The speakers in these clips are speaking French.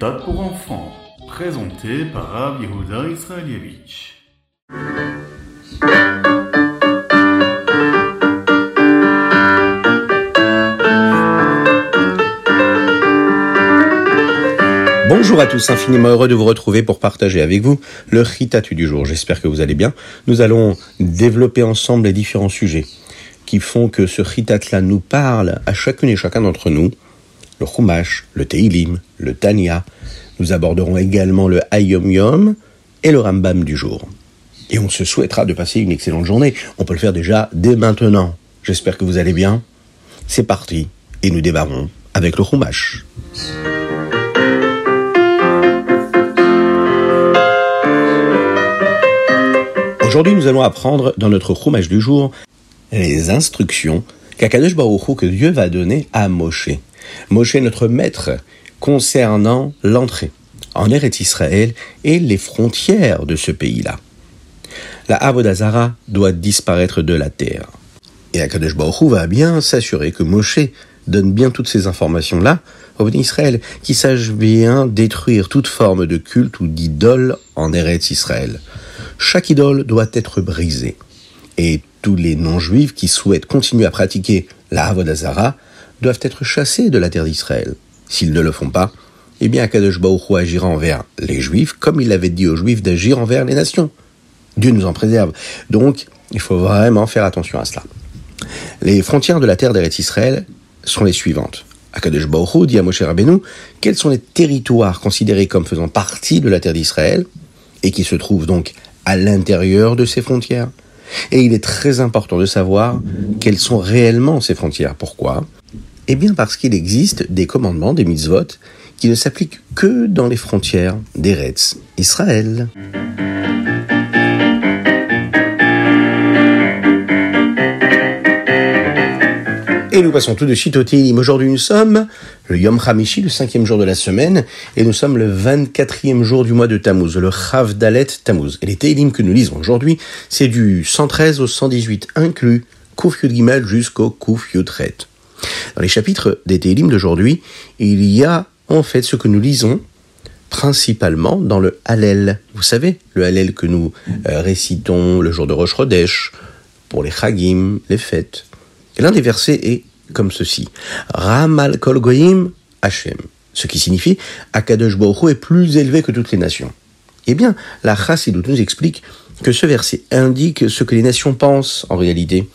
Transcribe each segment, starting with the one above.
Pour enfants, présenté par Rav Israelievich. Bonjour à tous, infiniment heureux de vous retrouver pour partager avec vous le Ritatu du jour. J'espère que vous allez bien. Nous allons développer ensemble les différents sujets qui font que ce Ritat-là nous parle à chacune et chacun d'entre nous. Le Chumash, le Teilim, le Tanya. Nous aborderons également le Hayom Yom et le Rambam du jour. Et on se souhaitera de passer une excellente journée. On peut le faire déjà dès maintenant. J'espère que vous allez bien. C'est parti et nous débarrons avec le Chumash. Aujourd'hui, nous allons apprendre dans notre Chumash du jour les instructions qu'Akadosh Baruch que Dieu va donner à Moshe. Moshe, notre maître, concernant l'entrée en Eretz Israël et les frontières de ce pays-là. La Avodazara doit disparaître de la terre. Et Akadosh Baruch va bien s'assurer que Moshe donne bien toutes ces informations-là au Israël, qui sache bien détruire toute forme de culte ou d'idole en Eretz Israël. Chaque idole doit être brisée. Et tous les non-juifs qui souhaitent continuer à pratiquer la Avodazara doivent être chassés de la terre d'Israël. S'ils ne le font pas, eh bien Akadosh Baruch agira envers les juifs comme il avait dit aux juifs d'agir envers les nations. Dieu nous en préserve. Donc, il faut vraiment faire attention à cela. Les frontières de la terre d'Eretz Israël sont les suivantes. Akadosh Baruch dit à Moshe Rabbeinu quels sont les territoires considérés comme faisant partie de la terre d'Israël et qui se trouvent donc à l'intérieur de ces frontières? Et il est très important de savoir quelles sont réellement ces frontières. Pourquoi? Eh bien parce qu'il existe des commandements, des mitzvot, qui ne s'appliquent que dans les frontières d'Eretz Israël. Et nous passons tout de suite au Télim. Aujourd'hui, nous sommes le Yom Hamishi, le cinquième jour de la semaine, et nous sommes le 24e jour du mois de Tammuz, le Chav Dalet Tammuz. Et les Télim que nous lisons aujourd'hui, c'est du 113 au 118 inclus, Kouf Yud jusqu'au Kouf Yud Ret. Dans les chapitres des Télim d'aujourd'hui, il y a en fait ce que nous lisons principalement dans le Hallel. Vous savez, le Hallel que nous euh, récitons le jour de Rosh Chodesh, pour les Chagim, les fêtes. Et l'un des versets est comme ceci. Ramal kol goyim Hashem. Ce qui signifie Akadosh Baruch est plus élevé que toutes les nations. Eh bien, la Chassidut nous explique que ce verset indique ce que les nations pensent en réalité.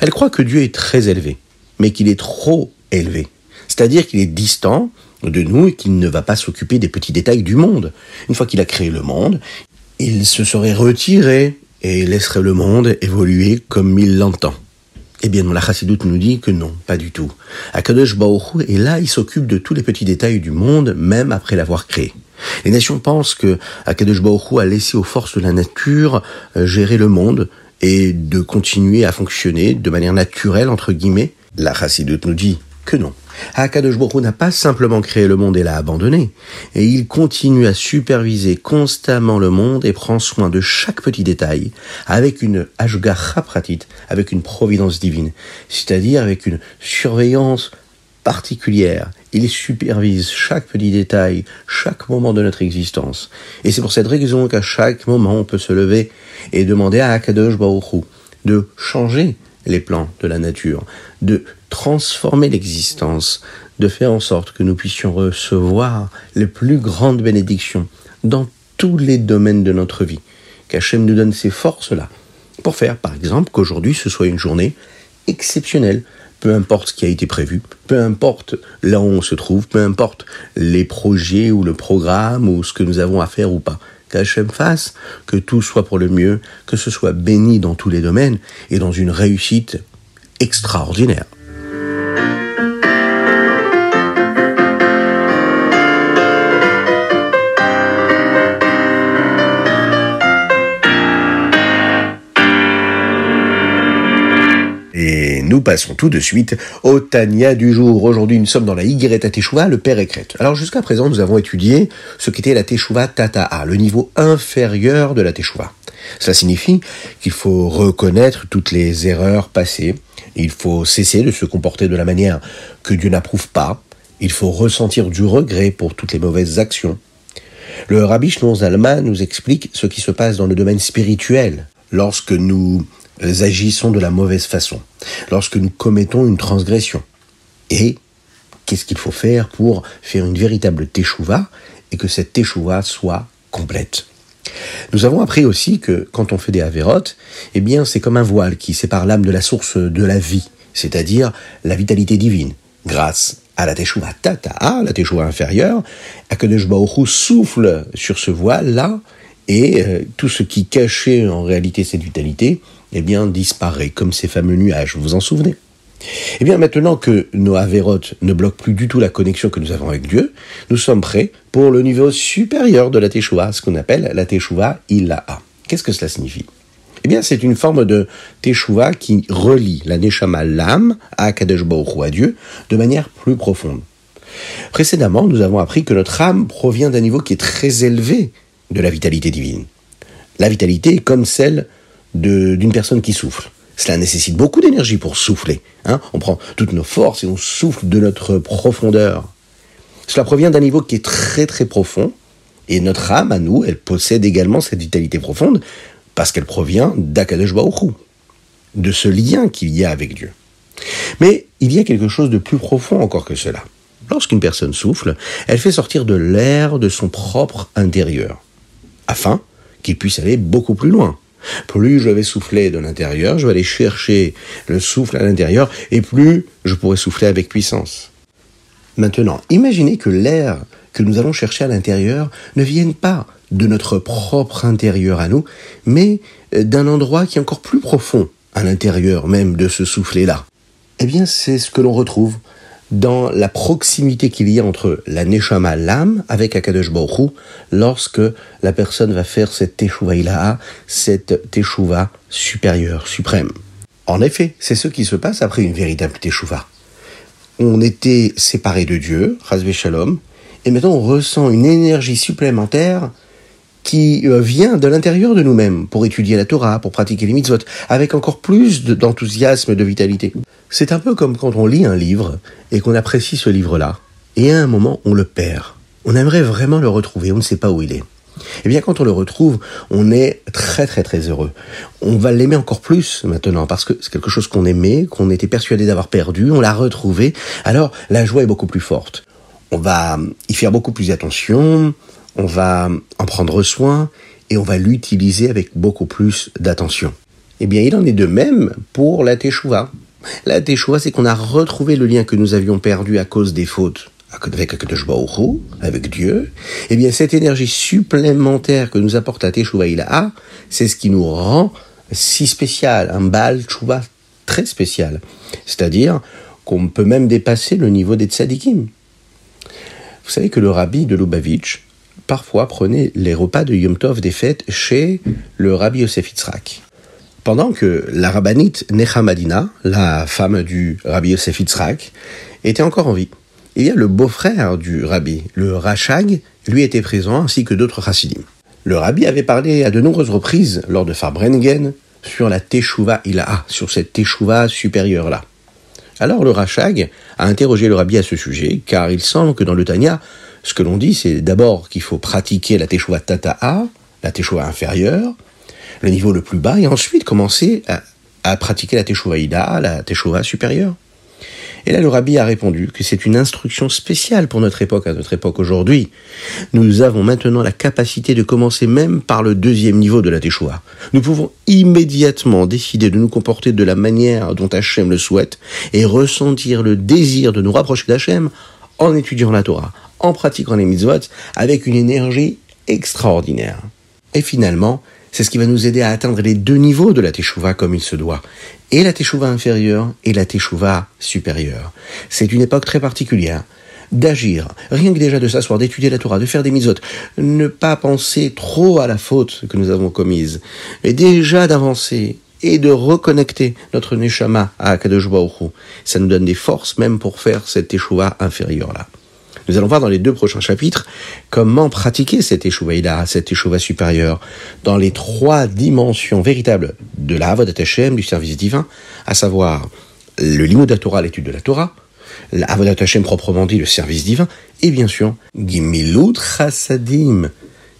Elles croient que Dieu est très élevé, mais qu'il est trop élevé. C'est-à-dire qu'il est distant de nous et qu'il ne va pas s'occuper des petits détails du monde. Une fois qu'il a créé le monde, il se serait retiré et laisserait le monde évoluer comme il l'entend. Eh bien, la Chassidoute nous dit que non, pas du tout. Akadosh Hu est là, il s'occupe de tous les petits détails du monde, même après l'avoir créé. Les nations pensent que Akadosh Hu a laissé aux forces de la nature euh, gérer le monde et de continuer à fonctionner de manière naturelle, entre guillemets. La Chassidoute nous dit que non. Akadosh Baruch n'a pas simplement créé le monde et l'a abandonné, et il continue à superviser constamment le monde et prend soin de chaque petit détail avec une ashgacha pratit, avec une providence divine, c'est-à-dire avec une surveillance particulière. Il supervise chaque petit détail, chaque moment de notre existence. Et c'est pour cette raison qu'à chaque moment on peut se lever et demander à Akadosh Baruch de changer les plans de la nature, de transformer l'existence, de faire en sorte que nous puissions recevoir les plus grandes bénédictions dans tous les domaines de notre vie. Qu'Hachem nous donne ces forces-là pour faire, par exemple, qu'aujourd'hui ce soit une journée exceptionnelle, peu importe ce qui a été prévu, peu importe là où on se trouve, peu importe les projets ou le programme ou ce que nous avons à faire ou pas. Qu'Hachem fasse que tout soit pour le mieux, que ce soit béni dans tous les domaines et dans une réussite extraordinaire. Passons tout de suite au Tania du jour. Aujourd'hui, nous sommes dans la Yigret Teshuvah, le Père Ekret. Alors jusqu'à présent, nous avons étudié ce qu'était la Teshuvah Tata'a, le niveau inférieur de la Teshuvah. Cela signifie qu'il faut reconnaître toutes les erreurs passées, il faut cesser de se comporter de la manière que Dieu n'approuve pas, Il faut ressentir du regret pour toutes les mauvaises actions. Le Rabbi Shnon Zalman nous explique ce qui se passe dans le domaine spirituel lorsque nous agissons de la mauvaise façon, lorsque nous commettons une transgression. Et qu'est-ce qu'il faut faire pour faire une véritable teshuva et que cette teshuva soit complète? Nous avons appris aussi que quand on fait des avérotes, eh bien c'est comme un voile qui sépare l'âme de la source de la vie, c'est-à-dire la vitalité divine, grâce à la Teshuvah Tata'a, la Teshuvah inférieure, Akadosh Baruch souffle sur ce voile-là, et euh, tout ce qui cachait en réalité cette vitalité, eh disparaît, comme ces fameux nuages, vous vous en souvenez? Eh bien, maintenant que nos avérotes ne bloquent plus du tout la connexion que nous avons avec Dieu, nous sommes prêts pour le niveau supérieur de la Teshuvah, ce qu'on appelle la Teshuvah Ilaha. Qu'est-ce que cela signifie? Eh bien, c'est une forme de teshuva qui relie la neshama, l'âme, à Kadesh Baruch à Dieu, de manière plus profonde. Précédemment, nous avons appris que notre âme provient d'un niveau qui est très élevé de la vitalité divine. La vitalité est comme celle d'une personne qui souffle. Cela nécessite beaucoup d'énergie pour souffler. Hein. on prend toutes nos forces et on souffle de notre profondeur. Cela provient d'un niveau qui est très très profond. Et notre âme, à nous, elle possède également cette vitalité profonde parce qu'elle provient d'Akadosh de ce lien qu'il y a avec Dieu. Mais il y a quelque chose de plus profond encore que cela. Lorsqu'une personne souffle, elle fait sortir de l'air de son propre intérieur, afin qu'il puisse aller beaucoup plus loin. Plus je vais souffler de l'intérieur, je vais aller chercher le souffle à l'intérieur, et plus je pourrai souffler avec puissance. Maintenant, imaginez que l'air que nous allons chercher à l'intérieur ne vienne pas de notre propre intérieur à nous, mais euh, d'un endroit qui est encore plus profond, à l'intérieur même de ce soufflet-là. Eh bien, c'est ce que l'on retrouve dans la proximité qu'il y a entre la Neshama, l'âme, avec Akadosh Baruch lorsque la personne va faire cette Teshuvah Ilaha, cette Teshuvah supérieure, suprême. En effet, c'est ce qui se passe après une véritable Teshuvah. On était séparés de Dieu, Razvé Shalom, et maintenant on ressent une énergie supplémentaire qui euh, vient de l'intérieur de nous-mêmes pour étudier la Torah, pour pratiquer les mitzvot, avec encore plus d'enthousiasme, de, vitalité. C'est un peu comme quand on lit un livre et qu'on apprécie ce livre-là, et à un moment on le perd. On aimerait vraiment le retrouver, on ne sait pas où il est. Eh bien, quand on le retrouve, on est très très très heureux. On va l'aimer encore plus maintenant parce que c'est quelque chose qu'on aimait, qu'on était persuadé d'avoir perdu, on l'a retrouvé. Alors, la joie est beaucoup plus forte. On va y faire beaucoup plus attention, on va en prendre soin et on va l'utiliser avec beaucoup plus d'attention. Eh bien, il en est de même pour la Teshuvah. La Teshuvah, c'est qu'on a retrouvé le lien que nous avions perdu à cause des fautes avec avec Dieu. Eh bien, cette énergie supplémentaire que nous apporte la Teshuvah Ilaha, c'est ce qui nous rend si spécial, un Baal Teshuvah très spécial. C'est-à-dire qu'on peut même dépasser le niveau des tzadikim. Vous savez que le rabbi de Lubavitch, parfois prenait les repas de Yom Tov des fêtes chez le Rabbi Yosef Yitzhak. Pendant que la rabbinite Nechamadina, la femme du Rabbi Yosef Yitzhak, était encore en vie. Il y a le beau-frère du rabbi, le Rachag, lui était présent, ainsi que d'autres chassidim. Le rabbi avait parlé à de nombreuses reprises, lors de Farbrengen, sur la Teshuvah Ilaha, sur cette Teshuvah supérieure-là. Alors le Rachag a interrogé le rabbi à ce sujet, car il semble que dans le Tanya, ce que l'on dit, c'est d'abord qu'il faut pratiquer la Teshuvah Tata'a, la Teshuvah inférieure, le niveau le plus bas, et ensuite commencer à, pratiquer la Teshuvah Ida, la Teshuvah supérieure. Et là, le rabbi a répondu que c'est une instruction spéciale pour notre époque, à notre époque aujourd'hui. Nous avons maintenant la capacité de commencer même par le deuxième niveau de la Teshuvah. Nous pouvons immédiatement décider de nous comporter de la manière dont Hachem le souhaite et ressentir le désir de nous rapprocher d'Hachem en étudiant la Torah, en pratiquant les mitzvot avec une énergie extraordinaire. Et finalement, c'est ce qui va nous aider à atteindre les deux niveaux de la teshuva comme il se doit. Et la teshuva inférieure et la teshuva supérieure. C'est une époque très particulière d'agir, rien que déjà de s'asseoir, d'étudier la Torah, de faire des mitzvot, ne pas penser trop à la faute que nous avons commise, mais déjà d'avancer et de reconnecter notre neshama à Akadosh Baruch Ça nous donne des forces même pour faire cette teshuva inférieure là. Nous allons voir dans les deux prochains chapitres comment pratiquer cette échouva cette échouva supérieure, dans les trois dimensions véritables de la Hashem, du service divin, à savoir le limud Torah, l'étude de la Torah, la Hashem proprement dit, le service divin, et bien sûr, Gimilut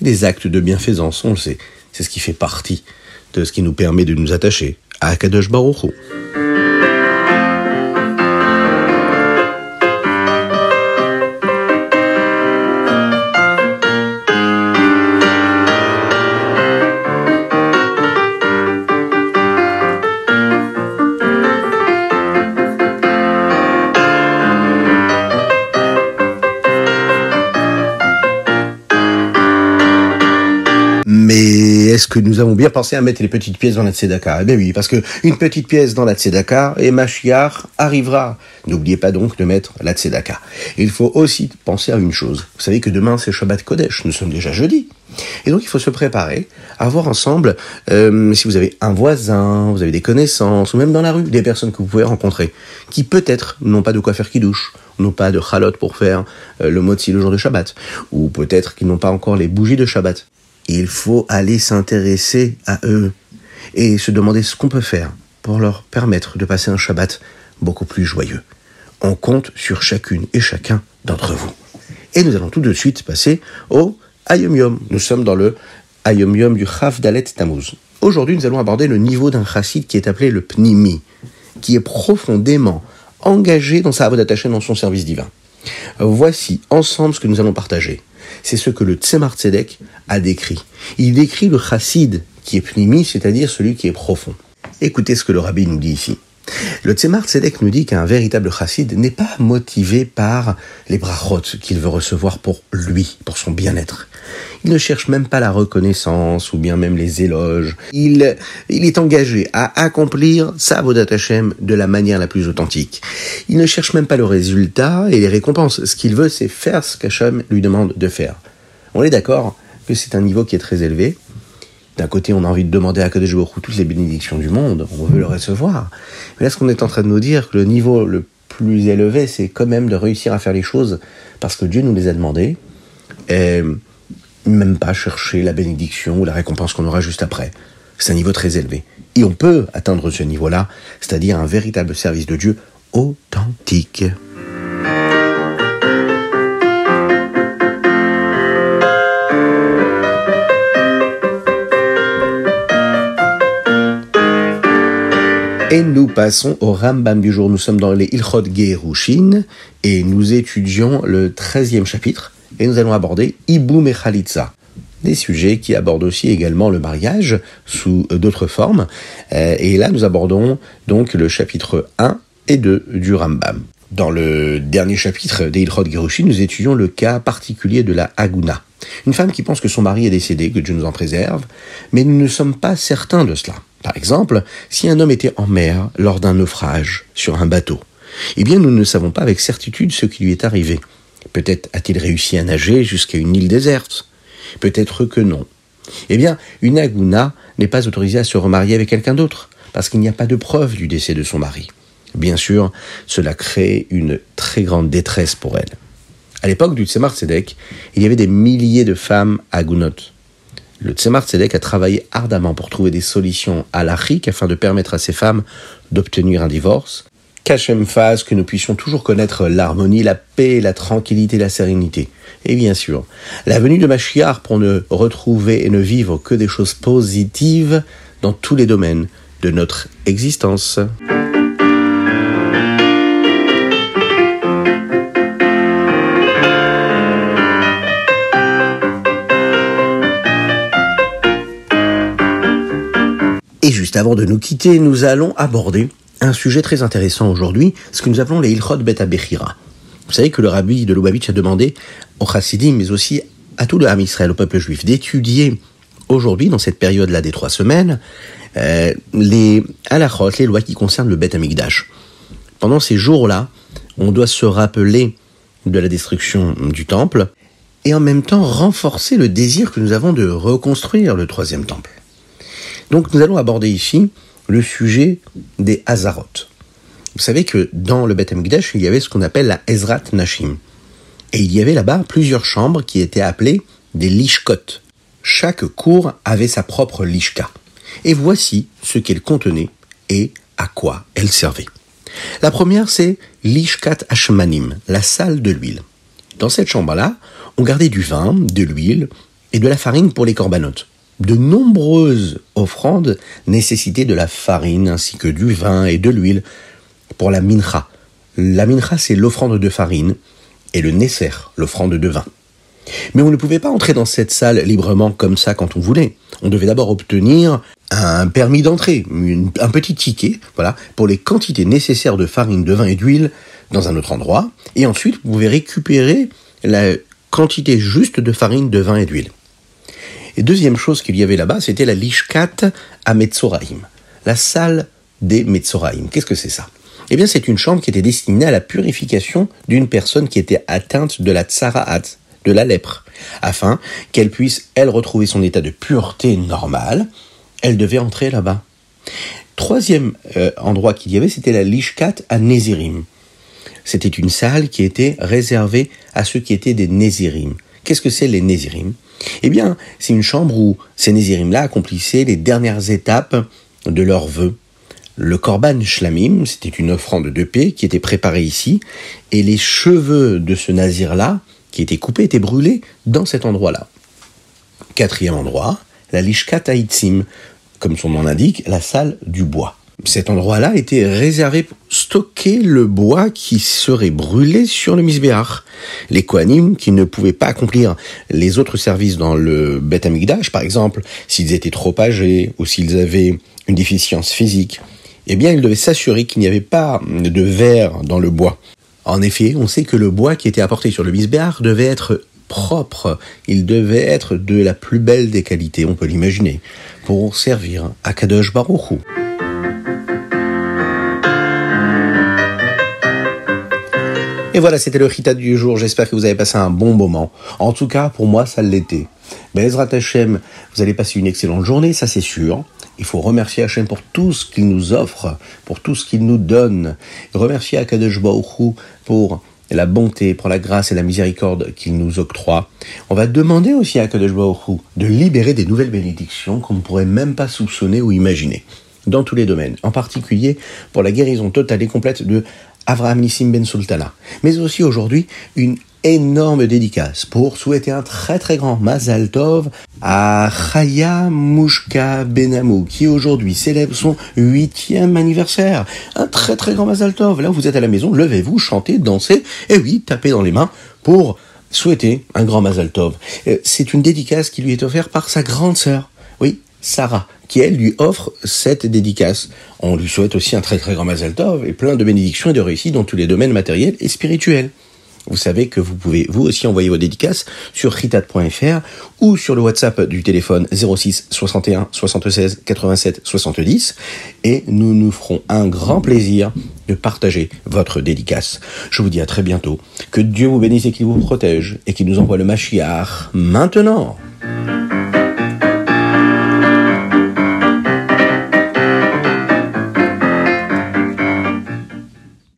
les actes de bienfaisance, on le sait, c'est ce qui fait partie de ce qui nous permet de nous attacher à Kadosh Baruch. Que nous avons bien pensé à mettre les petites pièces dans la tzedaka Eh bien oui, parce que une petite pièce dans la tzedaka et Mashiach arrivera. N'oubliez pas donc de mettre la tzedaka. Il faut aussi penser à une chose. Vous savez que demain c'est Shabbat Kodesh, nous sommes déjà jeudi. Et donc il faut se préparer à voir ensemble, euh, si vous avez un voisin, vous avez des connaissances, ou même dans la rue, des personnes que vous pouvez rencontrer, qui peut-être n'ont pas de quoi faire qui douche, n'ont pas de chalot pour faire euh, le motzi le jour de Shabbat, ou peut-être qu'ils n'ont pas encore les bougies de Shabbat. Il faut aller s'intéresser à eux et se demander ce qu'on peut faire pour leur permettre de passer un Shabbat beaucoup plus joyeux. On compte sur chacune et chacun d'entre vous. Et nous allons tout de suite passer au Ayom Yom. Nous sommes dans le Ayom Yom du Chav Dalet Tammuz. Aujourd'hui, nous allons aborder le niveau d'un chassid qui est appelé le Pnimi, qui est profondément engagé dans sa avodat Hashem, dans son service divin. Voici ensemble ce que nous allons partager. C'est ce que le Tzemar Tzedek a décrit. Il décrit le chassid qui est pnimi, c'est-à-dire celui qui est profond. Écoutez ce que le rabbi nous dit ici. Le Tzemar Tzedek nous dit qu'un véritable chassid n'est pas motivé par les brachot qu'il veut recevoir pour lui, pour son bien-être. Il ne cherche même pas la reconnaissance ou bien même les éloges. Il, est engagé à accomplir sa Vodat Hashem de la manière la plus authentique. Il ne cherche même pas le résultat et les récompenses. Ce qu'il veut, c'est faire ce qu'Hashem lui demande de faire. On est d'accord que c'est un niveau qui est très élevé. D'un côté, on a envie de demander à Kadosh Baruch toutes les bénédictions du monde, on veut le recevoir. Mais là, ce qu'on est en train de nous dire, que le niveau le plus élevé, c'est quand même de réussir à faire les choses parce que Dieu nous les a demandées. Et même pas chercher la bénédiction ou la récompense qu'on aura juste après. C'est un niveau très élevé. Et on peut atteindre ce niveau-là, c'est-à-dire un véritable service de Dieu authentique. Et nous passons au Rambam du jour. Nous sommes dans les Ilchot Gerushin et nous étudions le 13e chapitre et nous allons aborder Iboum et Khalitza. Des sujets qui abordent aussi également le mariage sous d'autres formes. Et là, nous abordons donc le chapitre 1 et 2 du Rambam. Dans le dernier chapitre des Ilchot Gerushin, nous étudions le cas particulier de la Aguna. Une femme qui pense que son mari est décédé, que Dieu nous en préserve, mais nous ne sommes pas certains de cela. Par exemple, si un homme était en mer lors d'un naufrage sur un bateau, eh bien nous ne savons pas avec certitude ce qui lui est arrivé. Peut-être a-t-il réussi à nager jusqu'à une île déserte. Peut-être que non. Eh bien, une aguna n'est pas autorisée à se remarier avec quelqu'un d'autre, parce qu'il n'y a pas de preuve du décès de son mari. Bien sûr, cela crée une très grande détresse pour elle. À l'époque du Tzemar il y avait des milliers de femmes agunotes. Le Tzemar Tzedek a travaillé ardemment pour trouver des solutions à l'Achik afin de permettre à ces femmes d'obtenir un divorce. Qu'Hachem fasse que nous puissions toujours connaître l'harmonie, la paix, la tranquillité, la sérénité. Et bien sûr, la venue de Machiar pour ne retrouver et ne vivre que des choses positives dans tous les domaines de notre existence. Juste avant de nous quitter, nous allons aborder un sujet très intéressant aujourd'hui, ce que nous appelons les Ilchot Bet Abechira. Vous savez que le rabbi de Lubavitch a demandé aux chassidim, mais aussi à tout le Ham Israël, au peuple juif, d'étudier aujourd'hui, dans cette période-là des trois semaines, euh, les halachot, les lois qui concernent le Bet Amigdash. Pendant ces jours-là, on doit se rappeler de la destruction du temple et en même temps renforcer le désir que nous avons de reconstruire le troisième temple. Donc nous allons aborder ici le sujet des Hazarot. Vous savez que dans le Beth Amikdash, il y avait ce qu'on appelle la Ezrat Nashim. Et il y avait là-bas plusieurs chambres qui étaient appelées des lishkot. Chaque cour avait sa propre lishka. Et voici ce qu'elle contenait et à quoi elle servait. La première, c'est l'ishkat ashmanim, la salle de l'huile. Dans cette chambre-là, on gardait du vin, de l'huile et de la farine pour les corbanotes. De nombreuses offrandes nécessitaient de la farine ainsi que du vin et de l'huile pour la mincha. La mincha, c'est l'offrande de farine et le nesser, l'offrande de vin. Mais on ne pouvait pas entrer dans cette salle librement comme ça quand on voulait. On devait d'abord obtenir un permis d'entrée, un petit ticket, voilà, pour les quantités nécessaires de farine, de vin et d'huile dans un autre endroit. Et ensuite, vous pouvez récupérer la quantité juste de farine, de vin et d'huile. Et deuxième chose qu'il y avait là-bas, c'était la lishkat à Metzoraim, la salle des Metzoraim. Qu'est-ce que c'est ça? Eh bien, c'est une chambre qui était destinée à la purification d'une personne qui était atteinte de la tsaraat, de la lèpre, afin qu'elle puisse, elle, retrouver son état de pureté normale, elle devait entrer là-bas. Troisième euh, endroit qu'il y avait, c'était la Lishkat à Nézirim. C'était une salle qui était réservée à ceux qui étaient des Nézirim. Qu'est-ce que c'est les Nézirim Eh bien, c'est une chambre où ces Nézirim-là accomplissaient les dernières étapes de leurs vœux. Le Korban Shlamim, c'était une offrande de paix qui était préparée ici, et les cheveux de ce Nazir-là qui était coupé était brûlé dans cet endroit-là. Quatrième endroit, la Lishkat Aitzim, comme son nom l'indique, la salle du bois. Cet endroit-là était réservé pour stocker le bois qui serait brûlé sur le misbéach. Les Kohanim, qui ne pouvaient pas accomplir les autres services dans le Beth Amikdash, par exemple, s'ils étaient trop âgés ou s'ils avaient une déficience physique, eh bien, ils devaient s'assurer qu'il n'y avait pas de verre dans le bois. En effet, on sait que le bois qui était apporté sur le misbéach devait être propre, il devait être de la plus belle des qualités, on peut l'imaginer, pour servir à Kadosh Baruch Et voilà, c'était le Rita du jour. J'espère que vous avez passé un bon moment. En tout cas, pour moi, ça l'était. Bezrat Hashem, vous allez passer une excellente journée, ça c'est sûr. Il faut remercier Hachem pour tout ce qu'il nous offre, pour tout ce qu'il nous donne. Remercier Akadosh Baruch pour la bonté, pour la grâce et la miséricorde qu'il nous octroie. On va demander aussi à Akadosh de libérer des nouvelles bénédictions qu'on ne pourrait même pas soupçonner ou imaginer. Dans tous les domaines, en particulier pour la guérison totale et complète de Avraham Nissim Ben Sultana. Mais aussi aujourd'hui, une énorme dédicace pour souhaiter un très très grand Mazal Tov à Chaya Mouchka Benamou qui aujourd'hui célèbre son huitième anniversaire. Un très très grand Mazal Tov. Là vous êtes à la maison, levez-vous, chantez, dansez et oui, tapez dans les mains pour souhaiter un grand Mazal Tov. Euh, c'est une dédicace qui lui est offerte par sa grande sœur. Oui, Sarah, qui elle lui offre cette dédicace. On lui souhaite aussi un très très grand Mazal Tov et plein de bénédictions et de réussite dans tous les domaines matériels et spirituels. Vous savez que vous pouvez vous aussi envoyer vos dédicaces sur ritat.fr ou sur le WhatsApp du téléphone 06 61 76 87 70 et nous nous ferons un grand plaisir de partager votre dédicace. Je vous dis à très bientôt. Que Dieu vous bénisse et qu'il vous protège et qu'il nous envoie le Mashiach maintenant.